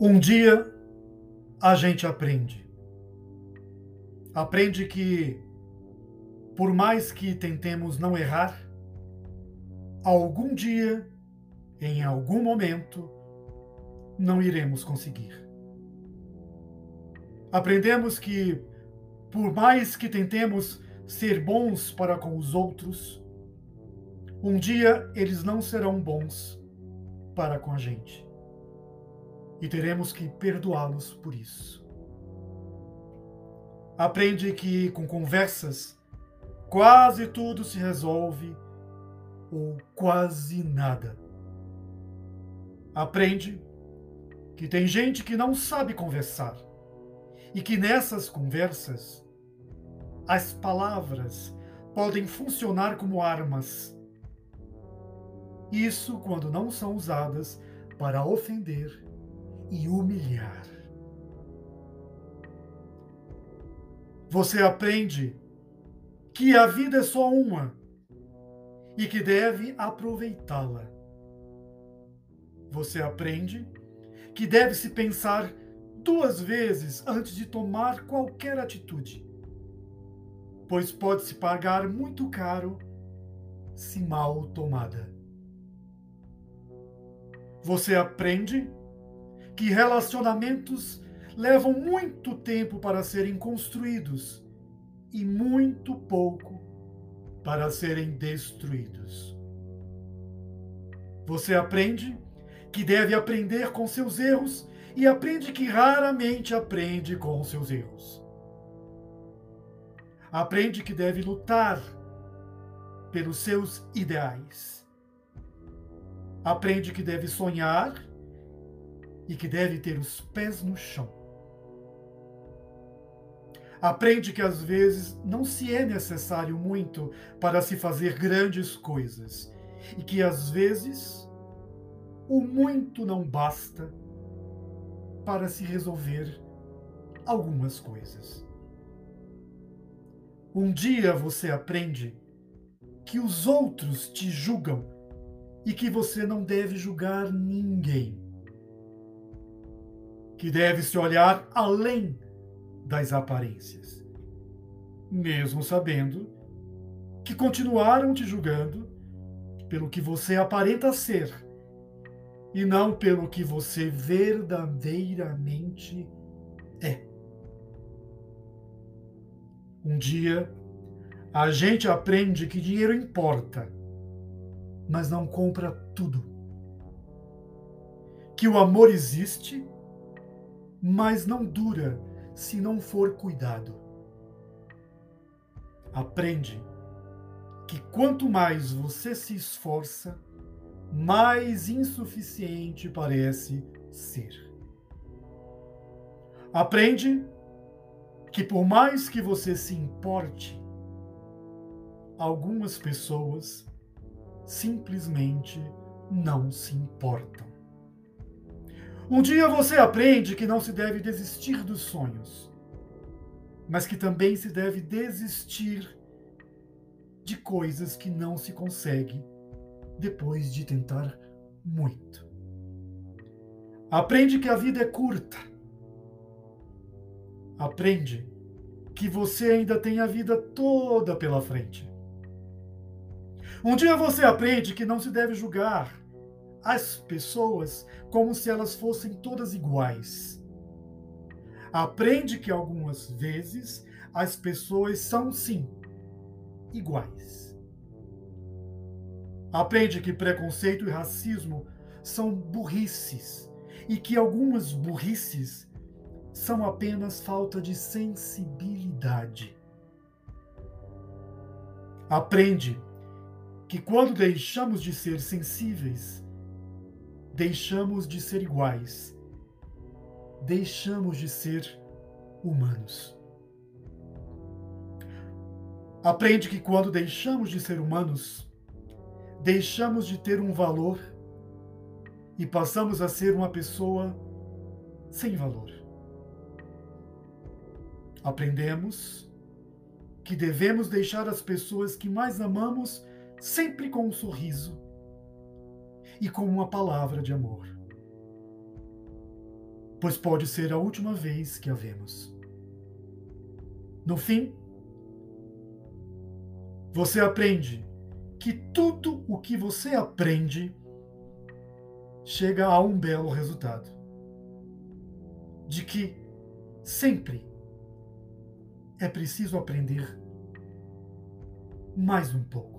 Um dia a gente aprende. Aprende que, por mais que tentemos não errar, algum dia, em algum momento, não iremos conseguir. Aprendemos que, por mais que tentemos ser bons para com os outros, um dia eles não serão bons para com a gente e teremos que perdoá-los por isso. Aprende que com conversas quase tudo se resolve ou quase nada. Aprende que tem gente que não sabe conversar e que nessas conversas as palavras podem funcionar como armas. Isso quando não são usadas para ofender e humilhar. Você aprende que a vida é só uma e que deve aproveitá-la. Você aprende que deve se pensar duas vezes antes de tomar qualquer atitude, pois pode se pagar muito caro se mal tomada. Você aprende que relacionamentos levam muito tempo para serem construídos e muito pouco para serem destruídos. Você aprende que deve aprender com seus erros e aprende que raramente aprende com seus erros. Aprende que deve lutar pelos seus ideais. Aprende que deve sonhar e que deve ter os pés no chão. Aprende que às vezes não se é necessário muito para se fazer grandes coisas e que às vezes o muito não basta para se resolver algumas coisas. Um dia você aprende que os outros te julgam e que você não deve julgar ninguém que deve se olhar além das aparências, mesmo sabendo que continuaram te julgando pelo que você aparenta ser e não pelo que você verdadeiramente é. Um dia, a gente aprende que dinheiro importa, mas não compra tudo. Que o amor existe mas não dura se não for cuidado. Aprende que quanto mais você se esforça, mais insuficiente parece ser. Aprende que por mais que você se importe, algumas pessoas simplesmente não se importam. Um dia você aprende que não se deve desistir dos sonhos, mas que também se deve desistir de coisas que não se consegue depois de tentar muito. Aprende que a vida é curta. Aprende que você ainda tem a vida toda pela frente. Um dia você aprende que não se deve julgar as pessoas como se elas fossem todas iguais. Aprende que algumas vezes as pessoas são sim iguais. Aprende que preconceito e racismo são burrices e que algumas burrices são apenas falta de sensibilidade. Aprende que quando deixamos de ser sensíveis, deixamos de ser iguais, deixamos de ser humanos. Aprende que quando deixamos de ser humanos, deixamos de ter um valor e passamos a ser uma pessoa sem valor. Aprendemos que devemos deixar as pessoas que mais amamos sempre com um sorriso e com uma palavra de amor. pois pode ser a última vez que a vemos. No fim, você aprende que tudo o que você aprende chega a um belo resultado. De que sempre é preciso aprender mais um pouco.